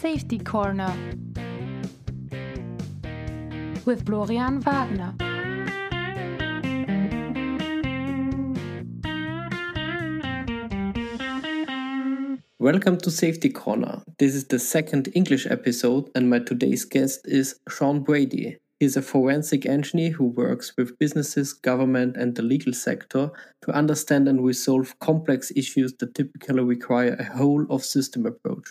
Safety Corner with Florian Wagner. Welcome to Safety Corner. This is the second English episode, and my today's guest is Sean Brady. He's a forensic engineer who works with businesses, government, and the legal sector to understand and resolve complex issues that typically require a whole of system approach.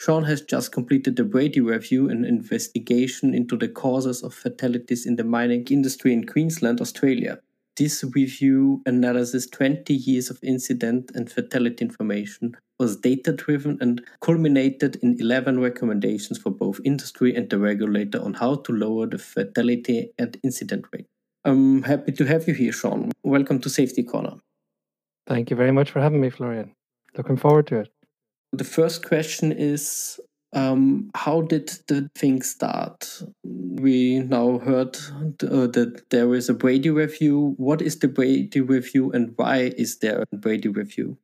Sean has just completed the Brady Review, an investigation into the causes of fatalities in the mining industry in Queensland, Australia. This review analyzes 20 years of incident and fatality information, was data driven, and culminated in 11 recommendations for both industry and the regulator on how to lower the fatality and incident rate. I'm happy to have you here, Sean. Welcome to Safety Corner. Thank you very much for having me, Florian. Looking forward to it. The first question is um, how did the thing start? We now heard uh, that there is a Brady review. What is the Brady review and why is there a Brady review?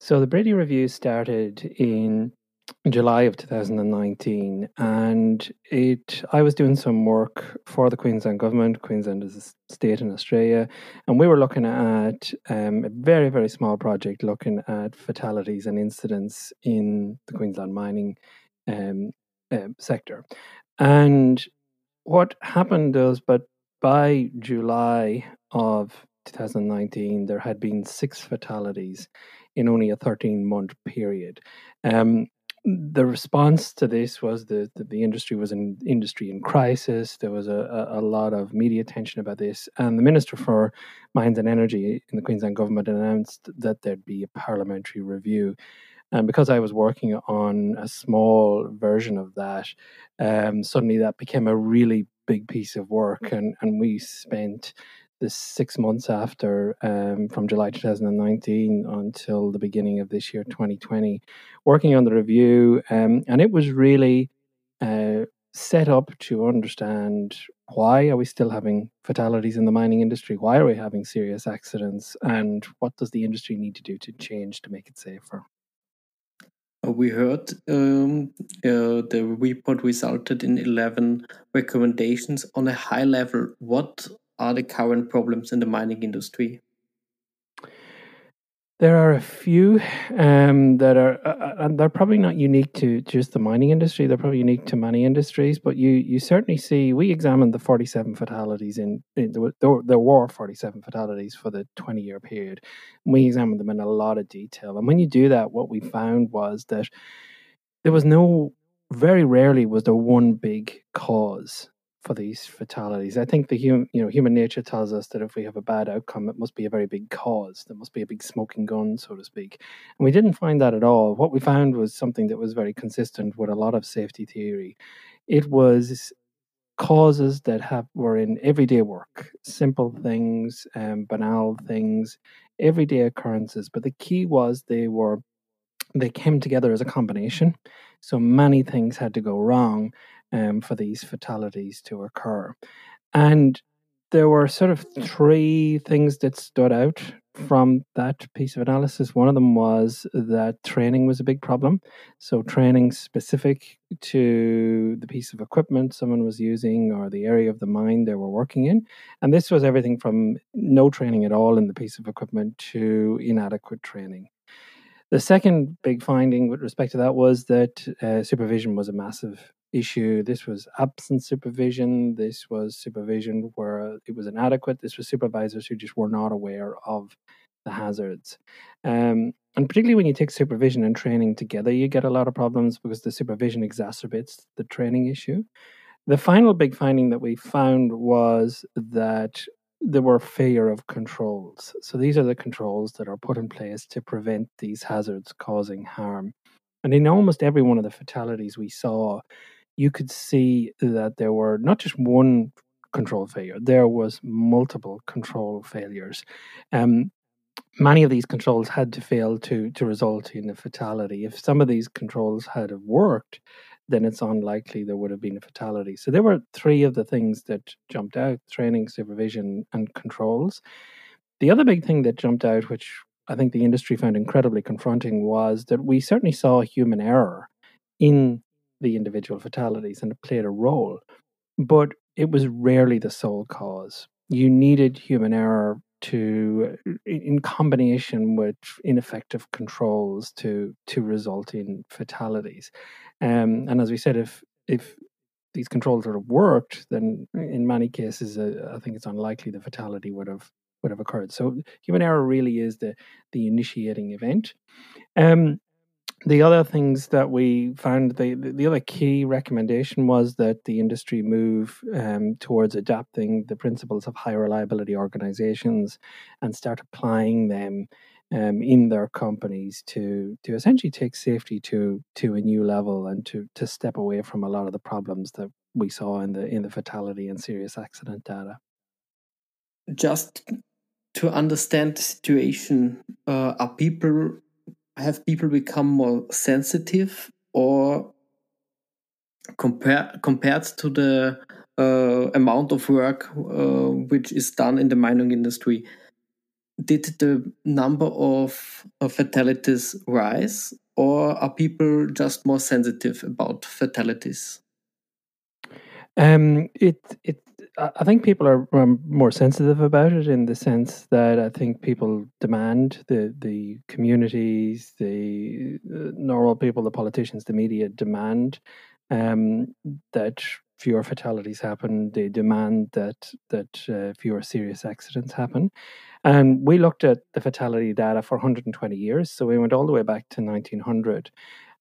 So, the Brady review started in July of 2019, and it I was doing some work for the Queensland government. Queensland is a state in Australia, and we were looking at um, a very very small project looking at fatalities and incidents in the Queensland mining um, uh, sector. And what happened was, but by July of 2019, there had been six fatalities in only a 13 month period. Um, the response to this was that the, industry was an industry in crisis. There was a, a, a, lot of media attention about this, and the Minister for Mines and Energy in the Queensland government announced that there'd be a parliamentary review. And because I was working on a small version of that, um, suddenly that became a really big piece of work, and and we spent the six months after, um, from July 2019 until the beginning of this year, 2020, working on the review. Um, and it was really uh, set up to understand why are we still having fatalities in the mining industry? Why are we having serious accidents? And what does the industry need to do to change to make it safer? Uh, we heard um, uh, the report resulted in 11 recommendations on a high level. What are the current problems in the mining industry? There are a few um, that are, uh, uh, and they're probably not unique to just the mining industry. They're probably unique to many industries, but you you certainly see. We examined the forty seven fatalities in, in there, there were forty seven fatalities for the twenty year period. We examined them in a lot of detail, and when you do that, what we found was that there was no, very rarely was there one big cause for these fatalities. I think the human, you know, human nature tells us that if we have a bad outcome, it must be a very big cause. There must be a big smoking gun, so to speak. And we didn't find that at all. What we found was something that was very consistent with a lot of safety theory. It was causes that have were in everyday work, simple things, um, banal things, everyday occurrences. But the key was they were they came together as a combination. So many things had to go wrong um, for these fatalities to occur. And there were sort of three things that stood out from that piece of analysis. One of them was that training was a big problem. So, training specific to the piece of equipment someone was using or the area of the mine they were working in. And this was everything from no training at all in the piece of equipment to inadequate training. The second big finding with respect to that was that uh, supervision was a massive issue. This was absent supervision. This was supervision where it was inadequate. This was supervisors who just were not aware of the hazards. Um, and particularly when you take supervision and training together, you get a lot of problems because the supervision exacerbates the training issue. The final big finding that we found was that there were failure of controls. So these are the controls that are put in place to prevent these hazards causing harm. And in almost every one of the fatalities we saw, you could see that there were not just one control failure, there was multiple control failures. Um, many of these controls had to fail to to result in a fatality. If some of these controls had worked, then it's unlikely there would have been a fatality. So there were three of the things that jumped out: training, supervision, and controls. The other big thing that jumped out, which I think the industry found incredibly confronting, was that we certainly saw human error in the individual fatalities and it played a role, but it was rarely the sole cause. You needed human error to, in combination with ineffective controls, to to result in fatalities. Um, and as we said, if if these controls would have worked, then in many cases, uh, I think it's unlikely the fatality would have would have occurred. So human error really is the the initiating event. Um, the other things that we found, the, the other key recommendation was that the industry move um, towards adapting the principles of high reliability organizations and start applying them um, in their companies to to essentially take safety to to a new level and to to step away from a lot of the problems that we saw in the in the fatality and serious accident data. Just to understand the situation, uh, are people have people become more sensitive or compare compared to the uh, amount of work uh, which is done in the mining industry did the number of, of fatalities rise or are people just more sensitive about fatalities? Um, it it I think people are um, more sensitive about it in the sense that I think people demand the the communities, the uh, normal people, the politicians, the media demand um, that fewer fatalities happen. They demand that that uh, fewer serious accidents happen. And we looked at the fatality data for 120 years, so we went all the way back to 1900,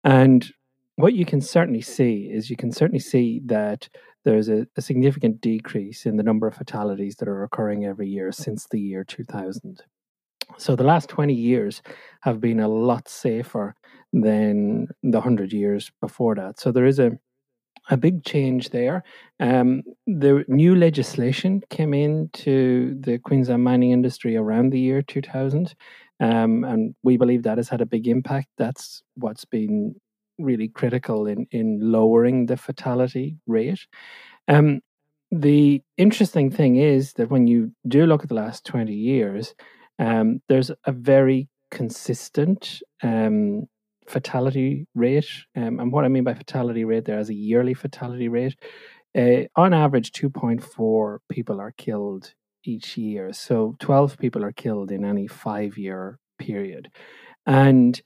and what you can certainly see is you can certainly see that there's a, a, significant decrease in the number of fatalities that are occurring every year since the year 2000. So the last 20 years have been a lot safer than the 100 years before that. So there is a a big change there. Um, the new legislation came into the Queensland mining industry around the year 2000, um, and we believe that has had a big impact. That's what's been really critical in in lowering the fatality rate. Um, the interesting thing is that when you do look at the last 20 years, um, there's a very consistent um, fatality rate. Um, and what I mean by fatality rate there as a yearly fatality rate, uh, on average, 2.4 people are killed each year. So 12 people are killed in any five year period. And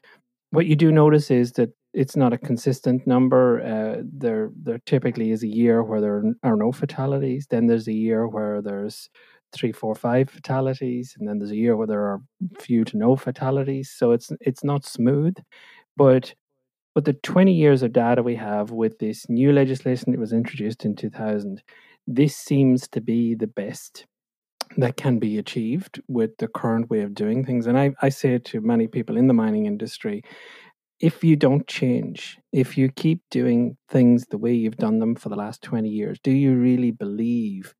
what you do notice is that it's not a consistent number. Uh, there, there typically is a year where there are no fatalities. Then there's a year where there's three, four, five fatalities, and then there's a year where there are few to no fatalities. So it's it's not smooth, but but the 20 years of data we have with this new legislation that was introduced in 2000, this seems to be the best that can be achieved with the current way of doing things. And I, I say to many people in the mining industry, if you don't change, if you keep doing things the way you've done them for the last 20 years, do you really believe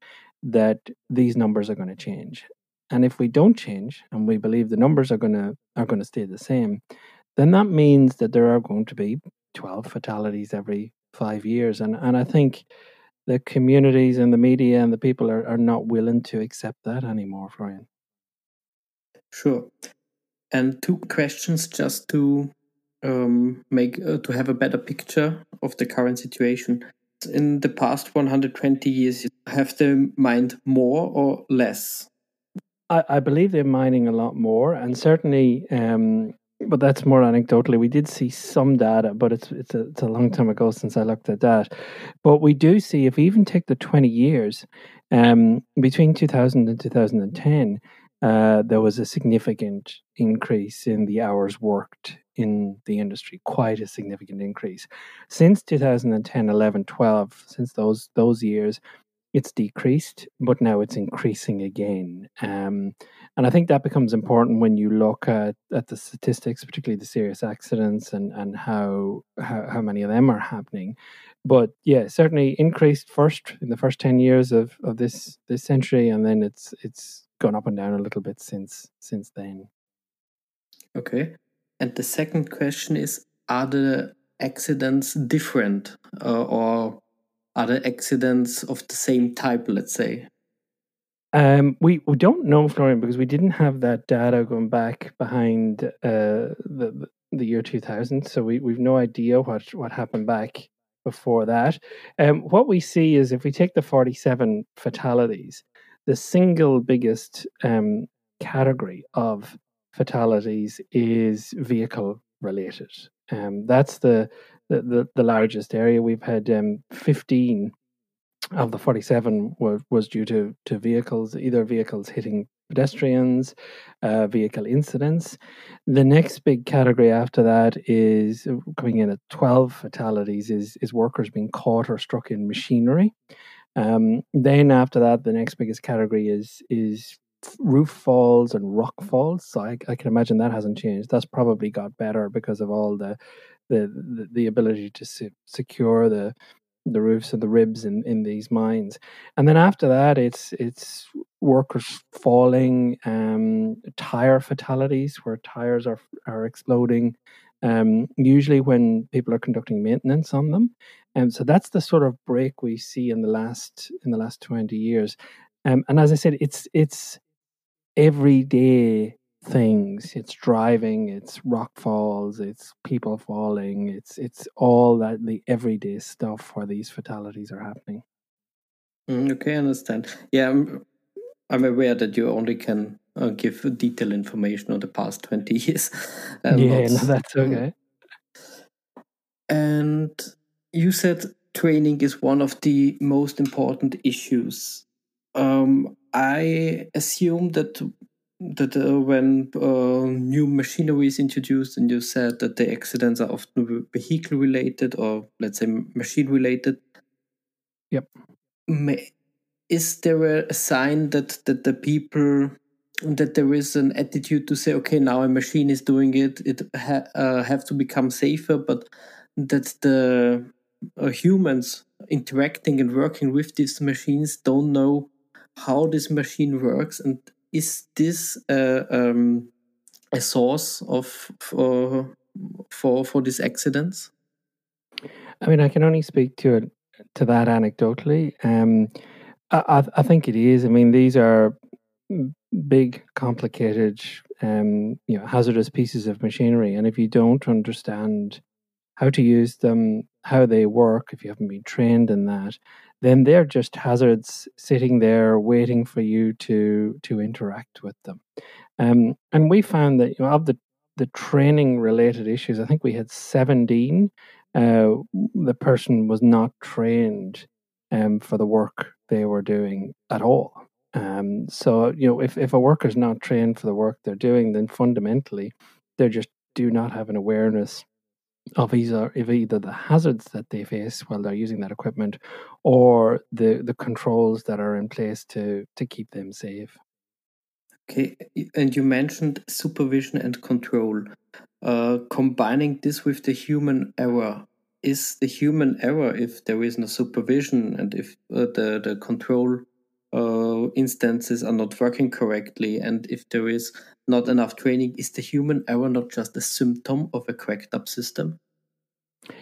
that these numbers are going to change? And if we don't change and we believe the numbers are going to are going to stay the same, then that means that there are going to be 12 fatalities every 5 years and and I think the communities and the media and the people are, are not willing to accept that anymore, Florian. Sure. And two questions just to um, make uh, to have a better picture of the current situation. In the past 120 years, have they mined more or less? I, I believe they're mining a lot more, and certainly, um, but that's more anecdotally. We did see some data, but it's it's a, it's a long time ago since I looked at that. But we do see, if we even take the 20 years um, between 2000 and 2010, uh, there was a significant increase in the hours worked in the industry, quite a significant increase. Since 2010, 11, 12, since those those years, it's decreased, but now it's increasing again. Um, and I think that becomes important when you look at, at the statistics, particularly the serious accidents and, and how, how, how many of them are happening. But yeah, certainly increased first in the first 10 years of, of this this century, and then it's it's gone up and down a little bit since since then. Okay. And the second question is Are the accidents different uh, or are the accidents of the same type, let's say? Um, we, we don't know, Florian, because we didn't have that data going back behind uh, the, the year 2000. So we, we've no idea what, what happened back before that. Um, what we see is if we take the 47 fatalities, the single biggest um, category of fatalities is vehicle related. Um, that's the, the, the, the, largest area. We've had um, 15 of the 47 were, was due to, to vehicles, either vehicles hitting pedestrians, uh, vehicle incidents. The next big category after that is uh, coming in at 12 fatalities is, is workers being caught or struck in machinery. Um, then after that, the next biggest category is is roof falls and rock falls. So I, I can imagine that hasn't changed. That's probably got better because of all the the the, the ability to se- secure the the roofs and the ribs in, in these mines. And then after that, it's it's workers falling, um, tire fatalities where tires are are exploding. Um, usually when people are conducting maintenance on them, and so that's the sort of break we see in the last in the last twenty years. Um, and as I said, it's it's everyday things. It's driving, it's rock falls, it's people falling, it's it's all that the everyday stuff where these fatalities are happening. Mm, okay, I understand. Yeah, I'm, I'm aware that you only can uh, give detailed information on the past 20 years. yeah, no, that's mm. okay. And you said training is one of the most important issues. Um, I assume that that uh, when uh, new machinery is introduced, and you said that the accidents are often vehicle related or let's say machine related. Yep. May, is there a sign that that the people that there is an attitude to say, okay, now a machine is doing it, it ha uh, have to become safer, but that the uh, humans interacting and working with these machines don't know how this machine works and is this a, um, a source of for for for these accidents? I mean, I can only speak to it to that anecdotally. Um, I, I think it is. I mean, these are big, complicated, um, you know, hazardous pieces of machinery, and if you don't understand how to use them, how they work, if you haven't been trained in that, then they're just hazards sitting there waiting for you to to interact with them. Um, and we found that you know, of the the training related issues, I think we had 17. Uh, the person was not trained um, for the work they were doing at all. Um, so, you know, if, if a worker's not trained for the work they're doing, then fundamentally they just do not have an awareness of either, of either the hazards that they face while they're using that equipment or the, the controls that are in place to, to keep them safe. Okay, and you mentioned supervision and control. Uh, combining this with the human error, is the human error if there is no supervision and if uh, the, the control uh, instances are not working correctly and if there is not enough training, is the human error not just a symptom of a cracked up system?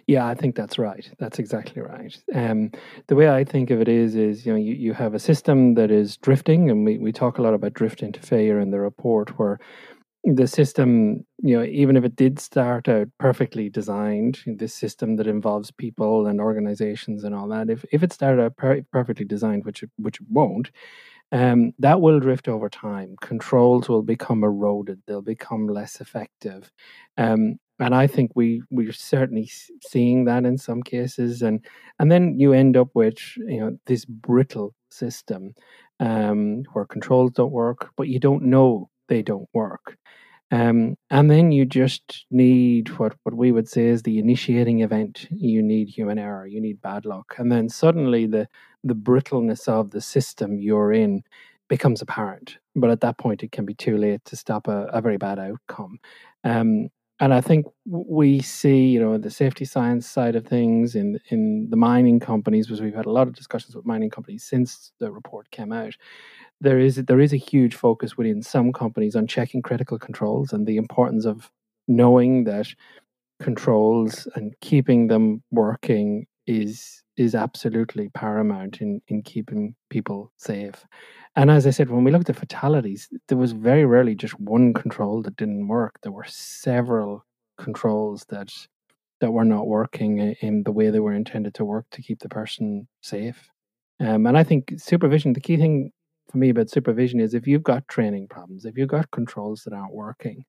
Yeah, I think that's right. That's exactly right. Um, the way I think of it is, is you know, you, you have a system that is drifting, and we, we talk a lot about drift into failure in the report, where the system, you know, even if it did start out perfectly designed, this system that involves people and organizations and all that, if, if it started out per- perfectly designed, which it, which it won't, um, that will drift over time. Controls will become eroded; they'll become less effective, um, and I think we we're certainly seeing that in some cases. And and then you end up with you know this brittle system um, where controls don't work, but you don't know they don't work. Um, and then you just need what, what we would say is the initiating event. You need human error, you need bad luck. And then suddenly the, the brittleness of the system you're in becomes apparent. But at that point, it can be too late to stop a, a very bad outcome. Um, and I think we see, you know, the safety science side of things in in the mining companies, because we've had a lot of discussions with mining companies since the report came out there is there is a huge focus within some companies on checking critical controls and the importance of knowing that controls and keeping them working is is absolutely paramount in in keeping people safe. And as I said, when we looked at fatalities, there was very rarely just one control that didn't work. There were several controls that that were not working in the way they were intended to work to keep the person safe. Um, and I think supervision, the key thing for me about supervision is if you've got training problems, if you've got controls that aren't working,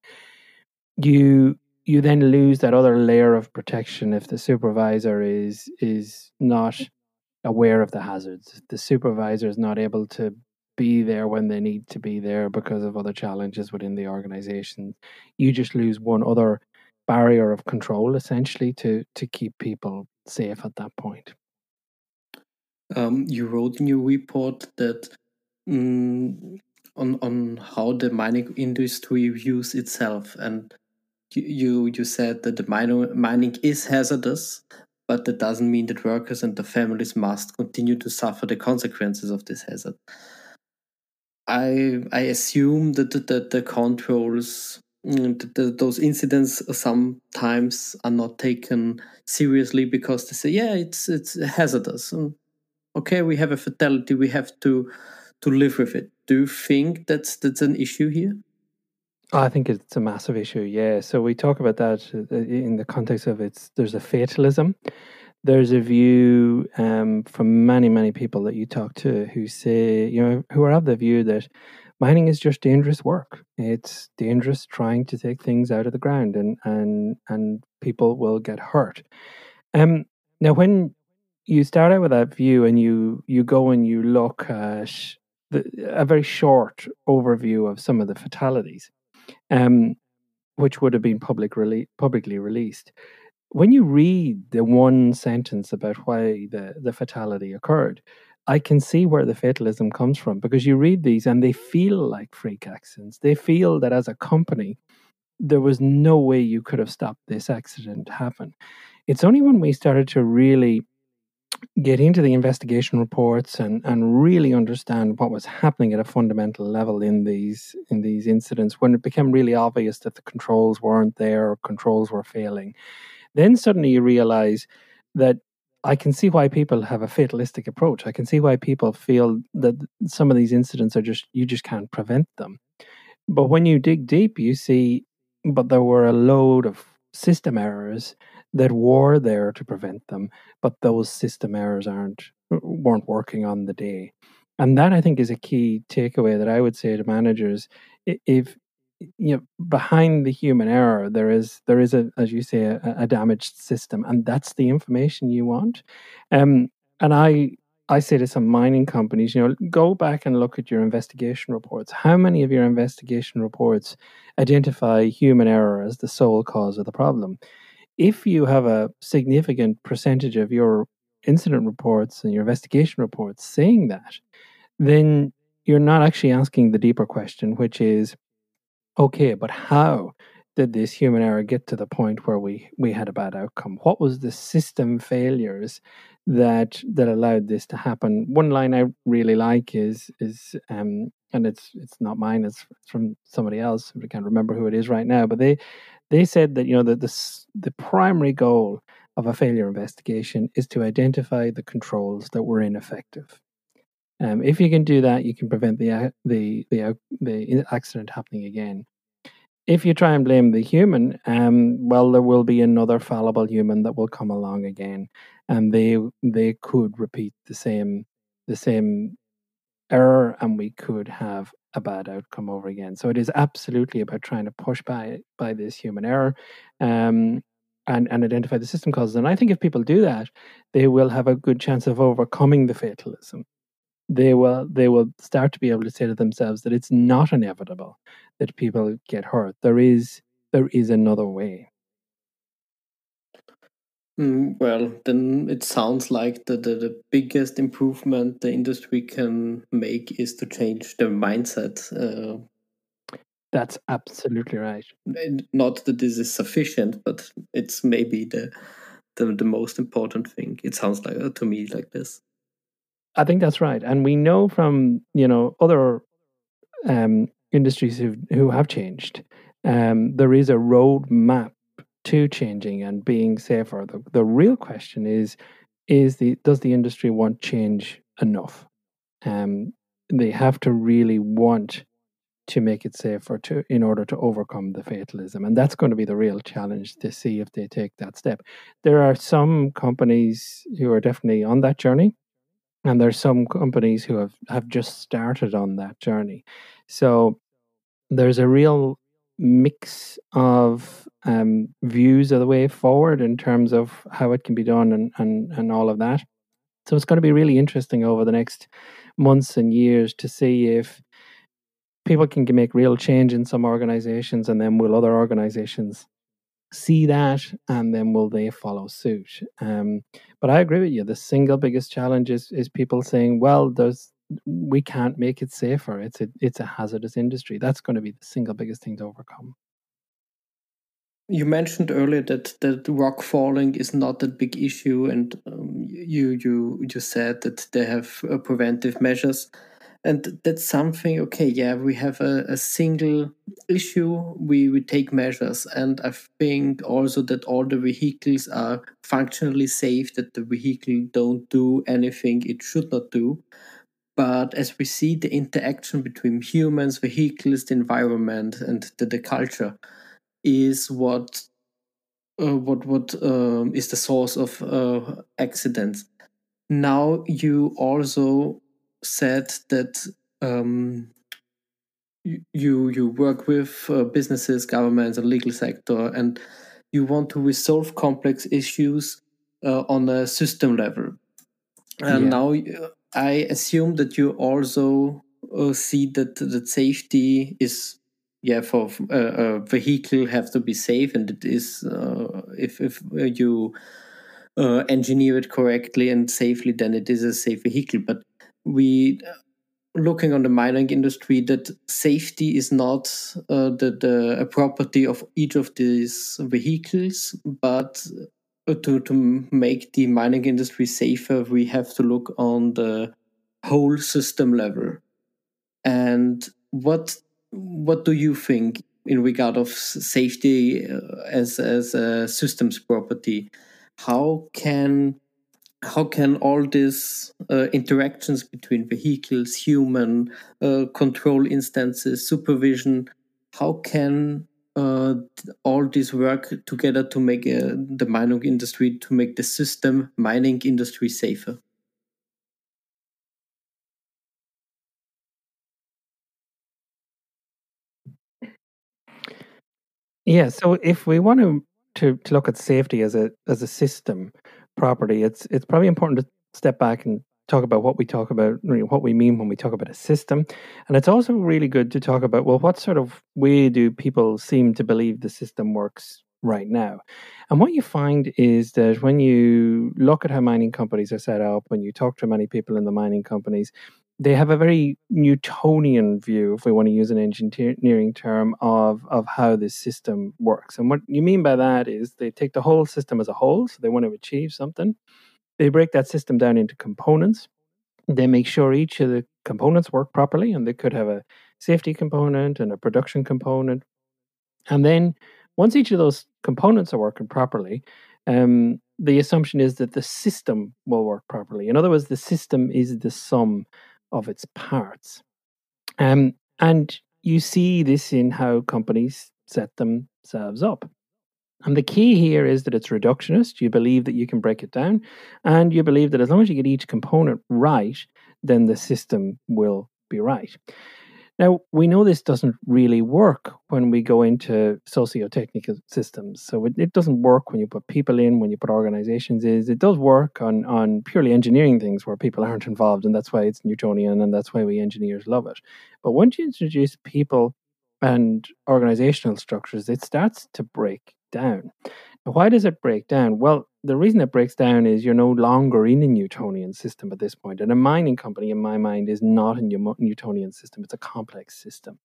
you you then lose that other layer of protection if the supervisor is is not aware of the hazards. The supervisor is not able to be there when they need to be there because of other challenges within the organization. You just lose one other barrier of control essentially to to keep people safe at that point. Um, you wrote in your report that um, on on how the mining industry views itself, and you you said that the mining mining is hazardous, but that doesn't mean that workers and their families must continue to suffer the consequences of this hazard. I I assume that the, the, the controls mm, those incidents sometimes are not taken seriously because they say yeah it's it's hazardous. And okay we have a fatality we have to to live with it do you think that's that's an issue here I think it's a massive issue. Yeah. So we talk about that uh, in the context of it's there's a fatalism. There's a view um, from many many people that you talk to who say you know who are of the view that mining is just dangerous work. It's dangerous trying to take things out of the ground, and and and people will get hurt. Um. Now, when you start out with that view and you you go and you look at the, a very short overview of some of the fatalities um, which would have been public rele- publicly released. When you read the one sentence about why the, the fatality occurred, I can see where the fatalism comes from because you read these and they feel like freak accidents. They feel that as a company, there was no way you could have stopped this accident happen. It's only when we started to really get into the investigation reports and, and really understand what was happening at a fundamental level in these in these incidents when it became really obvious that the controls weren't there or controls were failing then suddenly you realize that I can see why people have a fatalistic approach. I can see why people feel that some of these incidents are just you just can't prevent them. But when you dig deep, you see but there were a load of system errors that were there to prevent them, but those system errors aren't uh, weren't working on the day. And that I think is a key takeaway that I would say to managers. If you know behind the human error there is there is a as you say a, a damaged system and that's the information you want um and i i say to some mining companies you know go back and look at your investigation reports how many of your investigation reports identify human error as the sole cause of the problem if you have a significant percentage of your incident reports and your investigation reports saying that, then you're not actually asking the deeper question, which is okay, but how did this human error get to the point where we, we had a bad outcome? What was the system failures that that allowed this to happen? One line I really like is is um, and it's it's not mine, it's from somebody else. I can't remember who it is right now, but they they said that you know that the the primary goal of a failure investigation is to identify the controls that were ineffective. Um, if you can do that, you can prevent the the the the accident happening again. If you try and blame the human, um, well, there will be another fallible human that will come along again, and they they could repeat the same the same error, and we could have a bad outcome over again. So it is absolutely about trying to push by by this human error, um, and and identify the system causes. And I think if people do that, they will have a good chance of overcoming the fatalism. They will they will start to be able to say to themselves that it's not inevitable that people get hurt. There is there is another way. Mm, well, then it sounds like the, the, the, biggest improvement the industry can make is to change the mindset. Uh, That's absolutely right. Not that this is sufficient, but it's maybe the the, the most important thing. It sounds like uh, to me like this. I think that's right, and we know from you know other um, industries who who have changed. Um, there is a roadmap to changing and being safer. The, the real question is is the does the industry want change enough? Um, they have to really want to make it safer to in order to overcome the fatalism and that's going to be the real challenge to see if they take that step there are some companies who are definitely on that journey and there's some companies who have have just started on that journey so there's a real mix of um, views of the way forward in terms of how it can be done and, and, and all of that. So it's going to be really interesting over the next months and years to see if people can make real change in some organizations and then will other organizations see that and then will they follow suit um, but i agree with you the single biggest challenge is, is people saying well there's we can't make it safer. It's a it's a hazardous industry. That's going to be the single biggest thing to overcome. You mentioned earlier that that rock falling is not a big issue and um, you you you said that they have uh, preventive measures. And that's something okay yeah we have a, a single issue we we take measures. And i think also that all the vehicles are functionally safe that the vehicle don't do anything it should not do but as we see the interaction between humans vehicles the environment and the, the culture is what uh, what what um, is the source of uh, accidents now you also said that um, you you work with uh, businesses, governments, and legal sector, and you want to resolve complex issues uh, on a system level. And yeah. now uh, I assume that you also uh, see that that safety is yeah for uh, a vehicle have to be safe, and it is uh, if if you engineer it correctly and safely, then it is a safe vehicle. But we looking on the mining industry that safety is not uh, the, the a property of each of these vehicles but uh, to, to make the mining industry safer we have to look on the whole system level. And what what do you think in regard of safety uh, as as a systems property? How can how can all these uh, interactions between vehicles, human uh, control instances, supervision, how can uh, all this work together to make uh, the mining industry, to make the system mining industry safer? Yeah, so if we want to, to, to look at safety as a as a system, property, it's it's probably important to step back and talk about what we talk about, what we mean when we talk about a system. And it's also really good to talk about, well, what sort of way do people seem to believe the system works right now? And what you find is that when you look at how mining companies are set up, when you talk to many people in the mining companies, they have a very Newtonian view, if we want to use an engineering term, of of how this system works. And what you mean by that is they take the whole system as a whole, so they want to achieve something. They break that system down into components. They make sure each of the components work properly, and they could have a safety component and a production component. And then once each of those components are working properly, um, the assumption is that the system will work properly. In other words, the system is the sum of its parts. Um, and you see this in how companies set themselves up. And the key here is that it's reductionist. You believe that you can break it down, and you believe that as long as you get each component right, then the system will be right. Now, we know this doesn't really work when we go into socio-technical systems. So it, it, doesn't work when you put people in, when you put organizations in. It does work on, on purely engineering things where people aren't involved, and that's why it's Newtonian, and that's why we engineers love it. But once you introduce people and organizational structures, it starts to break down. Why does it break down? Well, the reason it breaks down is you're no longer in a Newtonian system at this point. And a mining company, in my mind, is not a Newtonian system, it's a complex system.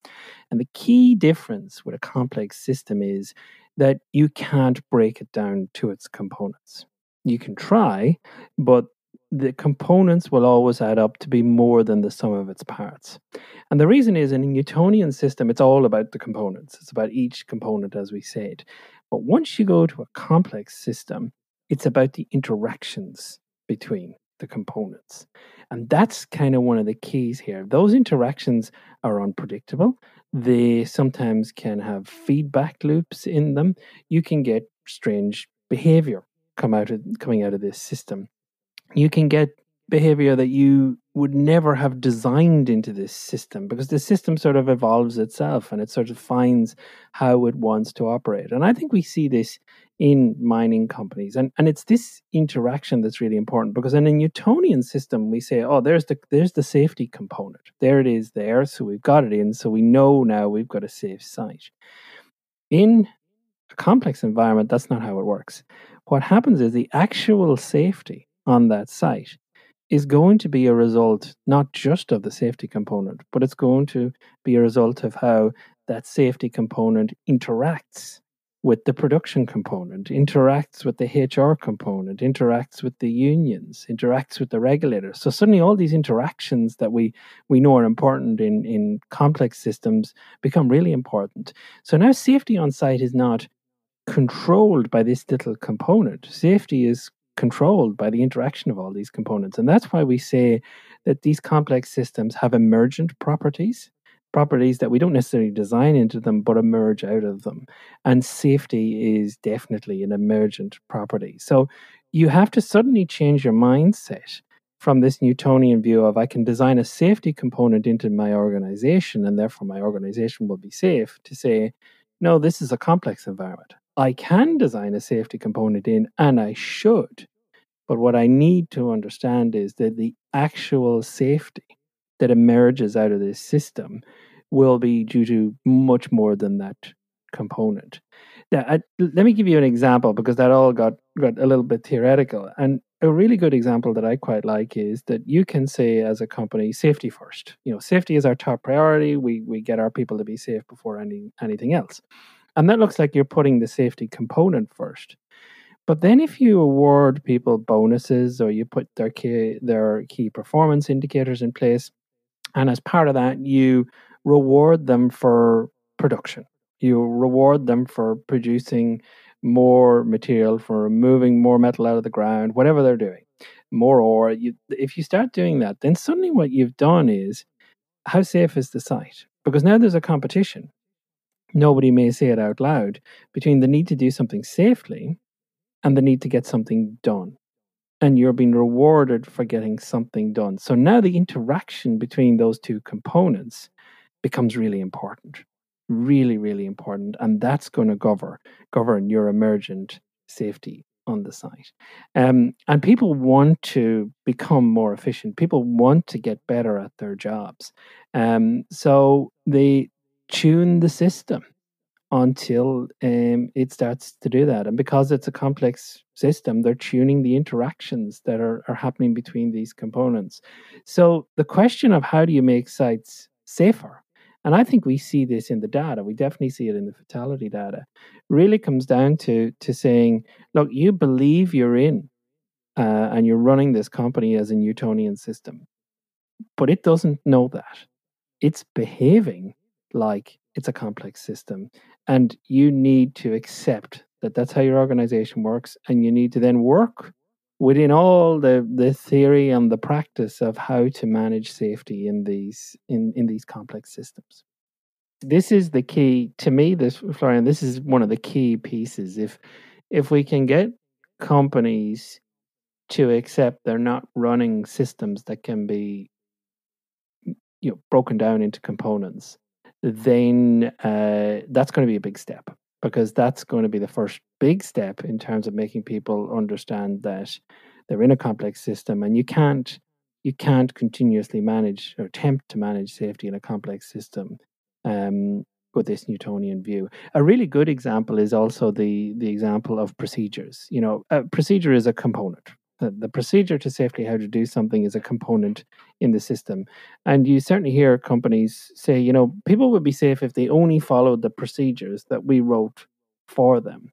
And the key difference with a complex system is that you can't break it down to its components. You can try, but the components will always add up to be more than the sum of its parts. And the reason is in a Newtonian system, it's all about the components. It's about each component, as we said. But once you go to a complex system, it's about the interactions between the components. And that's kind of one of the keys here. Those interactions are unpredictable. They sometimes can have feedback loops in them. You can get strange behavior come out of coming out of this system. You can get behavior that you would never have designed into this system because the system sort of evolves itself and it sort of finds how it wants to operate. And I think we see this in mining companies. And and it's this interaction that's really important because in a Newtonian system we say, oh, there's the there's the safety component. There it is there. So we've got it in. So we know now we've got a safe site. In a complex environment, that's not how it works. What happens is the actual safety on that site is going to be a result not just of the safety component, but it's going to be a result of how that safety component interacts with the production component, interacts with the HR component, interacts with the unions, interacts with the regulators. So suddenly all these interactions that we we know are important in, in complex systems become really important. So now safety on site is not controlled by this little component. Safety is controlled by the interaction of all these components. And that's why we say that these complex systems have emergent properties, properties that we don't necessarily design into them, but emerge out of them. And safety is definitely an emergent property. So you have to suddenly change your mindset from this Newtonian view of I can design a safety component into my organization and therefore my organization will be safe to say, no, this is a complex environment. I can design a safety component in, and I should. But what I need to understand is that the actual safety that emerges out of this system will be due to much more than that component. Now, I, let me give you an example because that all got, got a little bit theoretical. And a really good example that I quite like is that you can say as a company, safety first. You know, safety is our top priority. We we get our people to be safe before any anything else. And that looks like you're putting the safety component first. But then if you award people bonuses or you put their key, their key performance indicators in place, and as part of that, you reward them for production. You reward them for producing more material, for removing more metal out of the ground, whatever they're doing, more ore. You, if you start doing that, then suddenly what you've done is how safe is the site? Because now there's a competition nobody may say it out loud between the need to do something safely and the need to get something done. And you're being rewarded for getting something done. So now the interaction between those two components becomes really important. Really, really important. And that's going to govern govern your emergent safety on the site. Um, and people want to become more efficient. People want to get better at their jobs. Um, so they tune the system until um, it starts to do that. And because it's a complex system, they're tuning the interactions that are, are happening between these components. So the question of how do you make sites safer? And I think we see this in the data. We definitely see it in the fatality data. Really comes down to to saying, look, you believe you're in, uh, and you're running this company as a Newtonian system, but it doesn't know that. It's behaving like it's a complex system and you need to accept that that's how your organization works and you need to then work within all the the theory and the practice of how to manage safety in these in in these complex systems. This is the key to me this florian this is one of the key pieces. If if we can get companies to accept they're not running systems that can be you know broken down into components then uh, that's going to be a big step because that's going to be the first big step in terms of making people understand that they're in a complex system and you can't you can't continuously manage or attempt to manage safety in a complex system um, with this Newtonian view. A really good example is also the the example of procedures. You know, a procedure is a component, the, the procedure to safely how to do something is a component in the system. And you certainly hear companies say, you know, people would be safe if they only followed the procedures that we wrote for them.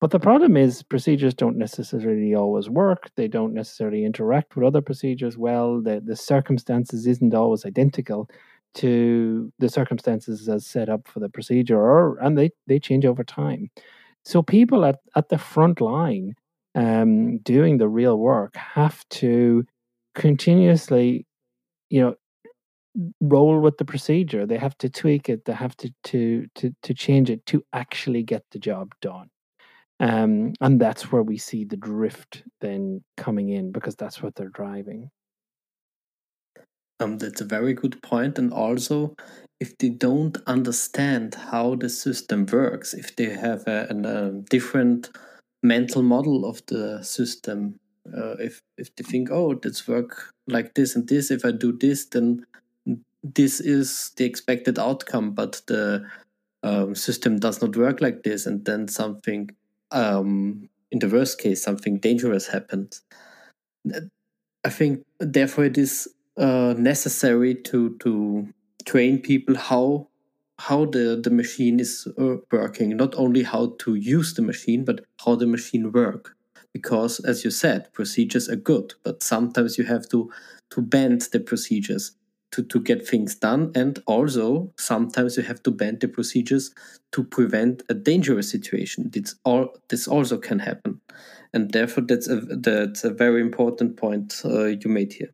But the problem is, procedures don't necessarily always work. They don't necessarily interact with other procedures well. The, the circumstances isn't always identical to the circumstances as set up for the procedure, or and they, they change over time. So people at, at the front line um, doing the real work have to continuously, you know, roll with the procedure. They have to tweak it. They have to to to to change it to actually get the job done. Um, and that's where we see the drift then coming in because that's what they're driving. Um, that's a very good point. And also, if they don't understand how the system works, if they have a, a, a different mental model of the system, uh, if if they think, oh, this work like this and this, if I do this, then this is the expected outcome, but the um, system does not work like this, and then something, um, in the worst case, something dangerous happens. I think therefore it is uh, necessary to to train people how how the the machine is uh, working, not only how to use the machine, but how the machine work. Because as you said, procedures are good, but sometimes you have to to bend the procedures to, to get things done. And also, sometimes you have to bend the procedures to prevent a dangerous situation. This, all, this also can happen. And therefore, that's a, that's a very important point uh, you made here.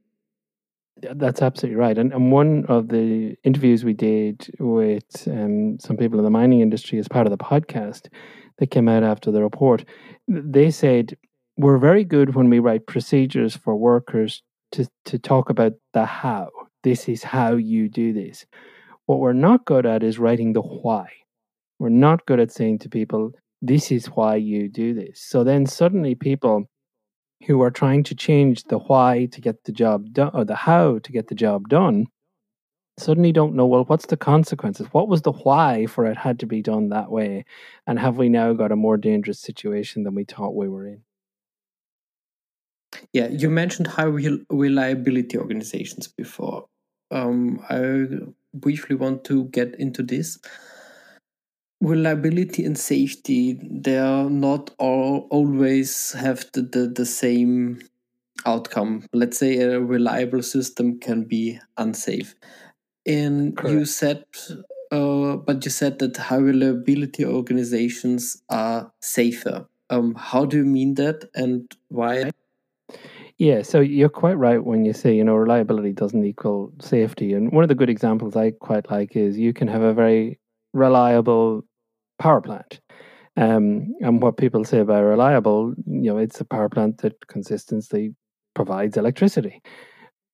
That's absolutely right. And, and one of the interviews we did with um, some people in the mining industry as part of the podcast that came out after the report, they said, We're very good when we write procedures for workers to, to talk about the how this is how you do this. What we're not good at is writing the why. We're not good at saying to people, this is why you do this. So then suddenly people who are trying to change the why to get the job done or the how to get the job done suddenly don't know well what's the consequences? What was the why for it had to be done that way? And have we now got a more dangerous situation than we thought we were in? Yeah you mentioned high reliability organizations before. Um, I briefly want to get into this. Reliability and safety, they are not all always have the, the, the same outcome. Let's say a reliable system can be unsafe. And Correct. you said, uh, but you said that high reliability organizations are safer. Um, how do you mean that and why? Yeah, so you're quite right when you say, you know, reliability doesn't equal safety. And one of the good examples I quite like is you can have a very reliable power plant. Um, and what people say by reliable, you know, it's a power plant that consistently provides electricity.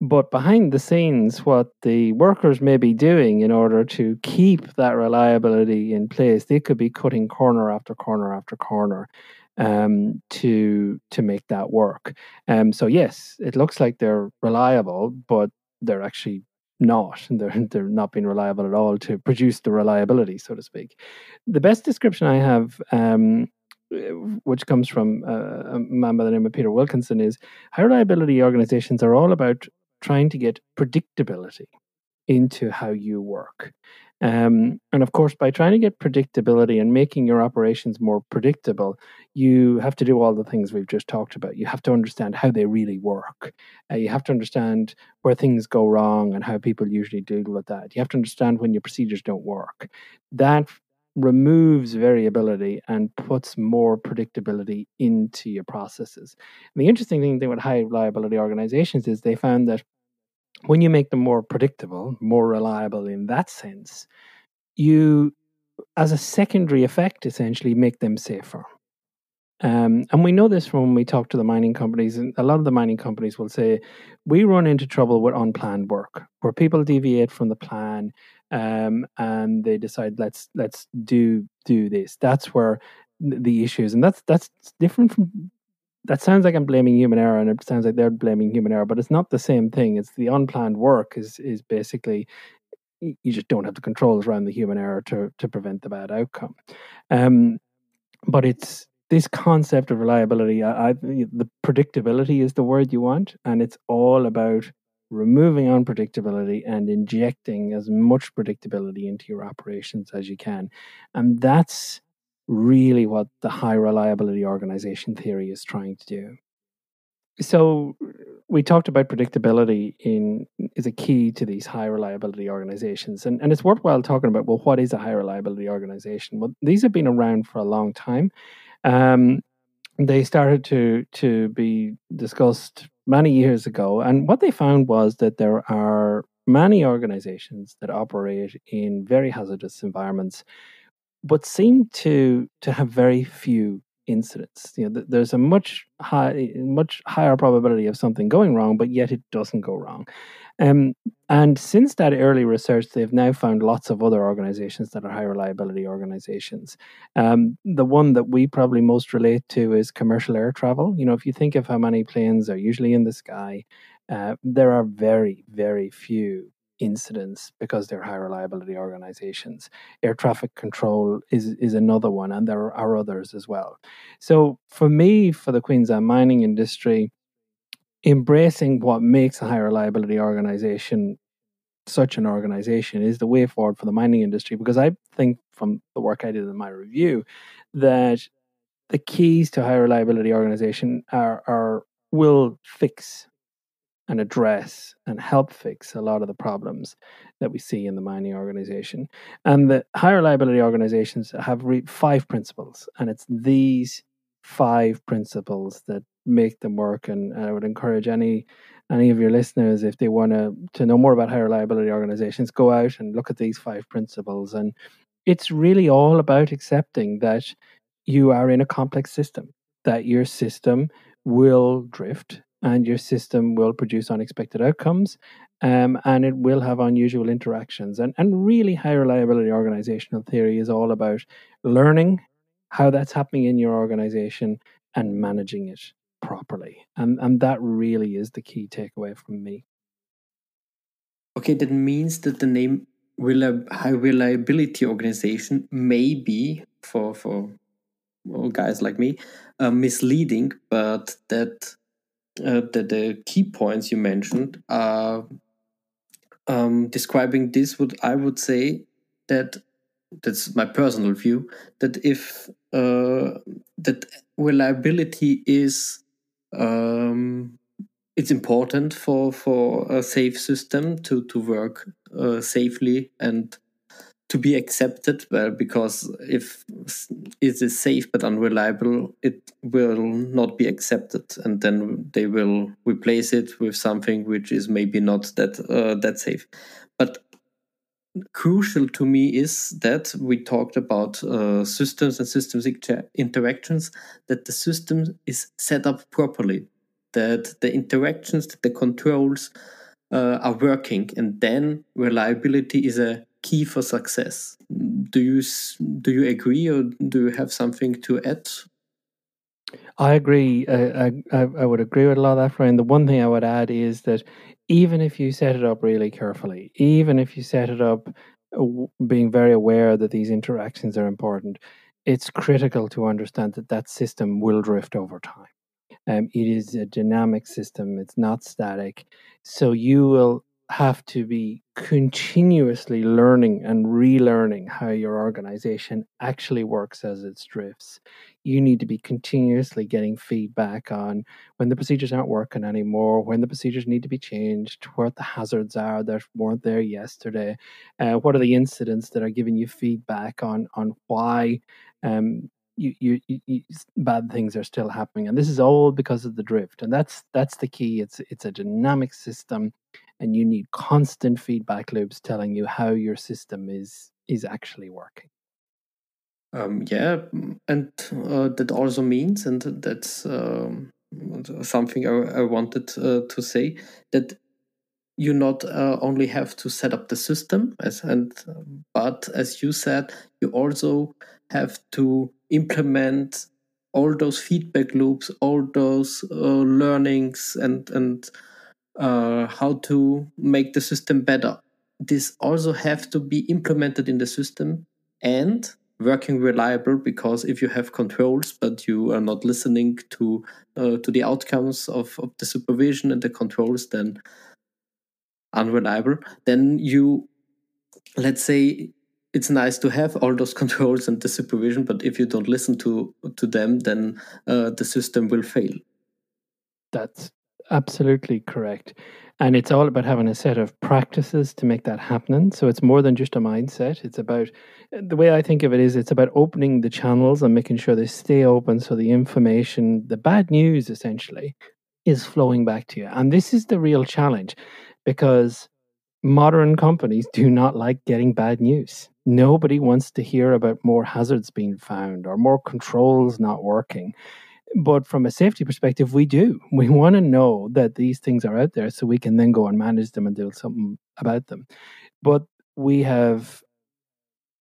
But behind the scenes, what the workers may be doing in order to keep that reliability in place, they could be cutting corner after corner after corner um, to to make that work. Um, so yes, it looks like they're reliable, but they're actually not. They're they're not being reliable at all to produce the reliability, so to speak. The best description I have. Um, which comes from uh, a man by the name of Peter Wilkinson, is high reliability organizations are all about trying to get predictability into how you work. Um, and of course, by trying to get predictability and making your operations more predictable, you have to do all the things we've just talked about. You have to understand how they really work. Uh, you have to understand where things go wrong and how people usually deal with that. You have to understand when your procedures don't work. That removes variability and puts more predictability into your processes. And the interesting thing with high reliability organizations is they found that when you make them more predictable, more reliable in that sense, you, as a secondary effect, essentially make them safer. Um, and we know this from when we talk to the mining companies, and a lot of the mining companies will say, we run into trouble with unplanned work, where people deviate from the plan um, and they decide let's let's do do this. That's where the issues, and that's that's different from that sounds like I'm blaming human error, and it sounds like they're blaming human error, but it's not the same thing. It's the unplanned work is is basically you just don't have the controls around the human error to to prevent the bad outcome. Um, but it's this concept of reliability. I, I, the predictability is the word you want, and it's all about removing unpredictability and injecting as much predictability into your operations as you can, and that's really what the high reliability organization theory is trying to do. So we talked about predictability in is a key to these high reliability organizations. And, and it's worthwhile talking about well, what is a high reliability organization? Well, these have been around for a long time. Um, they started to to be discussed many years ago, and what they found was that there are many organizations that operate in very hazardous environments, but seem to to have very few incidents. You know, there's a much high, much higher probability of something going wrong, but yet it doesn't go wrong. Um, and since that early research, they've now found lots of other organizations that are high reliability organizations. Um, the one that we probably most relate to is commercial air travel. You know, if you think of how many planes are usually in the sky, uh, there are very, very few incidents because they're high reliability organizations. Air traffic control is is another one, and there are others as well. So for me, for the Queensland mining industry, embracing what makes a high reliability organization such an organization is the way forward for the mining industry because I think from the work I did in my review that the keys to high reliability organization are, are will fix and address and help fix a lot of the problems that we see in the mining organization. And the high reliability organizations have re- five principles, and it's these five principles that make them work. And I would encourage any any of your listeners, if they want to to know more about high reliability organizations, go out and look at these five principles. And it's really all about accepting that you are in a complex system, that your system will drift and your system will produce unexpected outcomes um, and it will have unusual interactions. And, and really, high reliability organizational theory is all about learning how that's happening in your organization and managing it properly. And, and that really is the key takeaway from me. Okay, that means that the name high reliability organization may be for for guys like me uh, misleading, but that uh, the, the key points you mentioned are um, describing this would I would say that that's my personal view that if uh, that reliability is um, it's important for for a safe system to to work uh, safely and to be accepted well because if it is safe but unreliable it will not be accepted. And then they will replace it with something which is maybe not that uh, that safe. But crucial to me is that we talked about uh, systems and systems inter interactions that the system is set up properly that the interactions that the controls uh, are working. And then reliability is a key for success. Do you do you agree, or do you have something to add? I agree. I, I, I would agree with a lot of that, friend. The one thing I would add is that even if you set it up really carefully, even if you set it up being very aware that these interactions are important, it's critical to understand that that system will drift over time. Um, it is a dynamic system; it's not static. So you will have to be continuously learning and relearning how your organization actually works as it drifts. You need to be continuously getting feedback on when the procedures aren't working anymore, when the procedures need to be changed, what the hazards are that weren't there yesterday, uh, what are the incidents that are giving you feedback on on why um, you, you, you, bad things are still happening. And this is all because of the drift. And that's that's the key. It's it's a dynamic system and you need constant feedback loops telling you how your system is is actually working. Um, yeah mm, and uh, that also means and that's um, something I, I wanted uh, to say that you not uh, only have to set up the system as and but as you said you also have to implement all those feedback loops all those uh, learnings and and uh, how to make the system better. This also have to be implemented in the system and working reliable because if you have controls but you are not listening to uh, to the outcomes of, of the supervision and the controls then unreliable then you let's say it's nice to have all those controls and the supervision but if you don't listen to to them then uh, the system will fail that's absolutely correct. And it's all about having a set of practices to make that happen. So it's more than just a mindset. It's about the way I think of it is it's about opening the channels and making sure they stay open so the information, the bad news essentially, is flowing back to you. And this is the real challenge because modern companies do not like getting bad news. Nobody wants to hear about more hazards being found or more controls not working. But from a safety perspective, we do. We want to know that these things are out there so we can then go and manage them and do something about them. But we have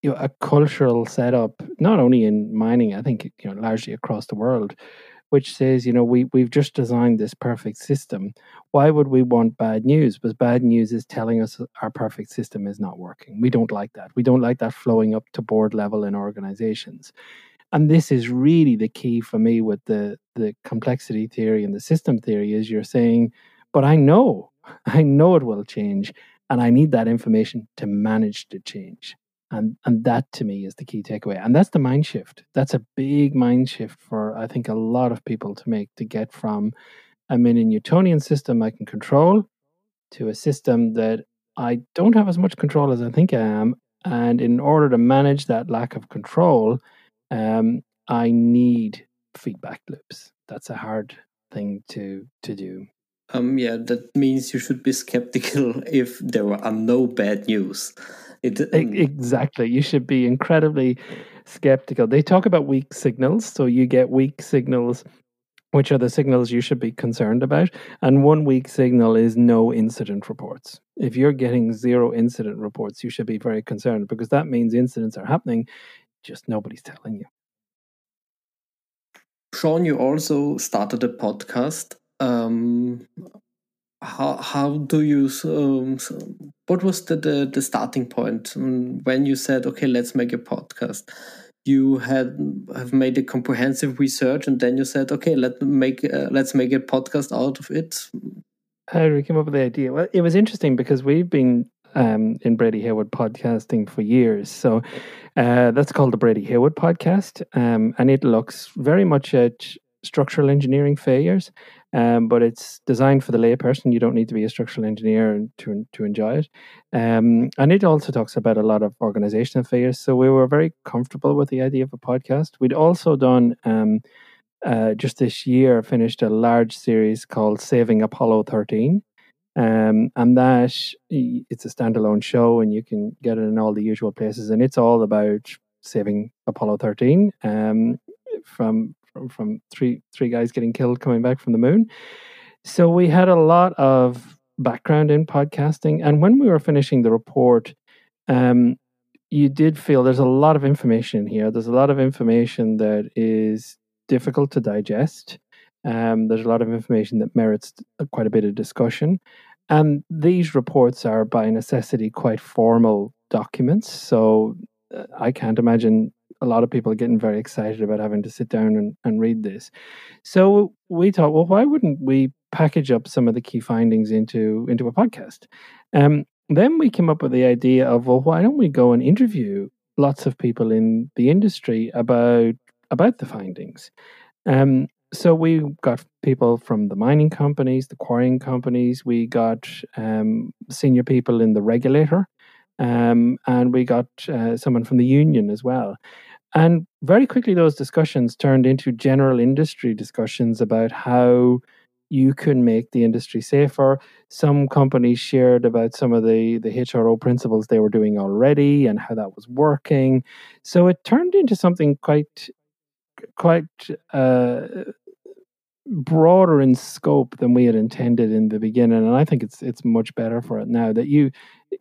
you know, a cultural setup, not only in mining, I think you know, largely across the world, which says, you know, we, we've just designed this perfect system. Why would we want bad news? Because bad news is telling us our perfect system is not working. We don't like that. We don't like that flowing up to board level in organizations. And this is really the key for me with the, the complexity theory and the system theory is you're saying, but I know, I know it will change. And I need that information to manage the change. And and that to me is the key takeaway. And that's the mind shift. That's a big mind shift for i think a lot of people to make to get from i'm in a newtonian system i can control to a system that i don't have as much control as i think i am. And in order to manage that lack of control um, i need feedback loops that's a hard thing to to do um, yeah that means you should be skeptical if there are no bad news it, um, exactly. You should be incredibly skeptical. They talk about weak signals. So you get weak signals, which are the signals you should be concerned about. And one weak signal is no incident reports. If you're getting zero incident reports, you should be very concerned because that means incidents are happening, just nobody's telling you. Sean, you also started a podcast. Um, how how do you um, what was the, the, the starting point um, when you said okay let's make a podcast you had have made a comprehensive research and then you said okay let make uh, let's make a podcast out of it how did we come up with the idea well it was interesting because we've been um, in Brady Heywood podcasting for years. So uh, that's called the Brady Heywood podcast. Um, and it looks very much at structural engineering failures um, but it's designed for the layperson. You don't need to be a structural engineer to to enjoy it. Um, and it also talks about a lot of organizational failures. So we were very comfortable with the idea of a podcast. We'd also done um, uh, just this year finished a large series called Saving Apollo 13. Um, and that it's a standalone show, and you can get it in all the usual places. And it's all about saving Apollo 13 um, from from, from three three guys getting killed coming back from the moon. So we had a lot of background in podcasting, and when we were finishing the report, um, you did feel there's a lot of information here. There's a lot of information that is difficult to digest. Um, there's a lot of information that merits quite a bit of discussion. And these reports are by necessity quite formal documents. So uh, I can't imagine a lot of people getting very excited about having to sit down and, and read this. So we thought, well, why wouldn't we package up some of the key findings into into a podcast? Um, then we came up with the idea of, well, why don't we go and interview lots of people in the industry about about the findings? Um, so we got people from the mining companies, the quarrying companies. We got um, senior people in the regulator, um, and we got uh, someone from the union as well. And very quickly, those discussions turned into general industry discussions about how you can make the industry safer. Some companies shared about some of the, the HRO principles they were doing already and how that was working. So it turned into something quite quite uh, broader in scope than we had intended in the beginning and i think it's it's much better for it now that you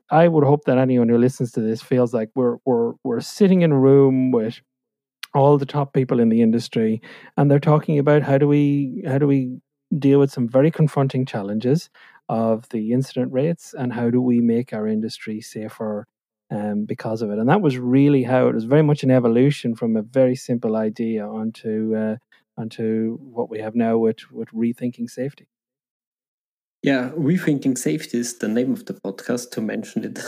i would hope that anyone who listens to this feels like we're we're we're sitting in a room with all the top people in the industry and they're talking about how do we how do we deal with some very confronting challenges of the incident rates and how do we make our industry safer um, because of it. And that was really how it was very much an evolution from a very simple idea onto uh, and to what we have now with, with rethinking safety. Yeah, rethinking safety is the name of the podcast to mention it.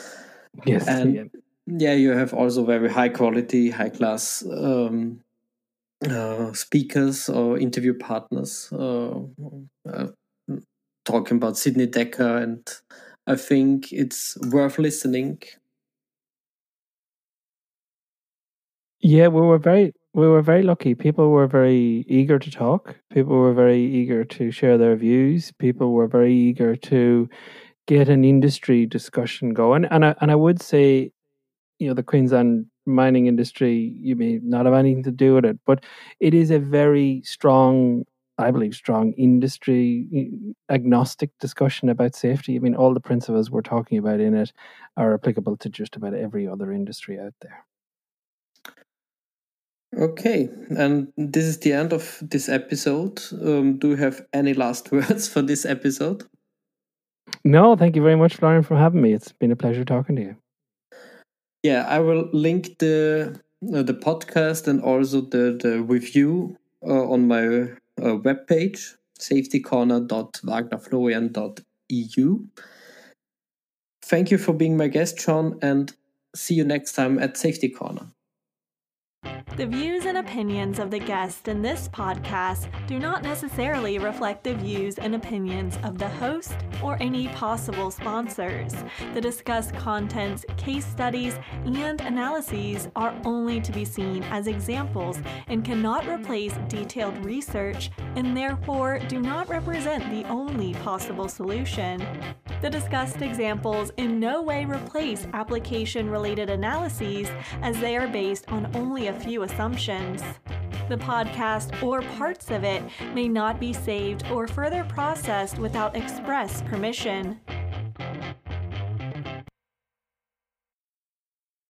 yes, and yeah. yeah. you have also very high quality, high class um, uh, speakers or interview partners. Uh, uh, talking about Sidney Dekker, and I think it's worth listening. Yeah, we were very we were very lucky. People were very eager to talk. People were very eager to share their views. People were very eager to get an industry discussion going. And I and I would say, you know, the Queensland mining industry, you may not have anything to do with it, but it is a very strong, I believe, strong industry agnostic discussion about safety. I mean, all the principles we're talking about in it are applicable to just about every other industry out there. Okay, and this is the end of this episode. Um, do you have any last words for this episode? No, thank you very much, Florian, for having me. It's been a pleasure talking to you. Yeah, I will link the uh, the podcast and also the the review uh, on my uh, webpage safetycorner.wagnerflorian.eu. Thank you for being my guest, Sean, and see you next time at Safety Corner. The views and opinions of the guests in this podcast do not necessarily reflect the views and opinions of the host or any possible sponsors. The discussed contents, case studies, and analyses are only to be seen as examples and cannot replace detailed research and therefore do not represent the only possible solution. The discussed examples in no way replace application related analyses as they are based on only a few assumptions. The podcast or parts of it may not be saved or further processed without express permission.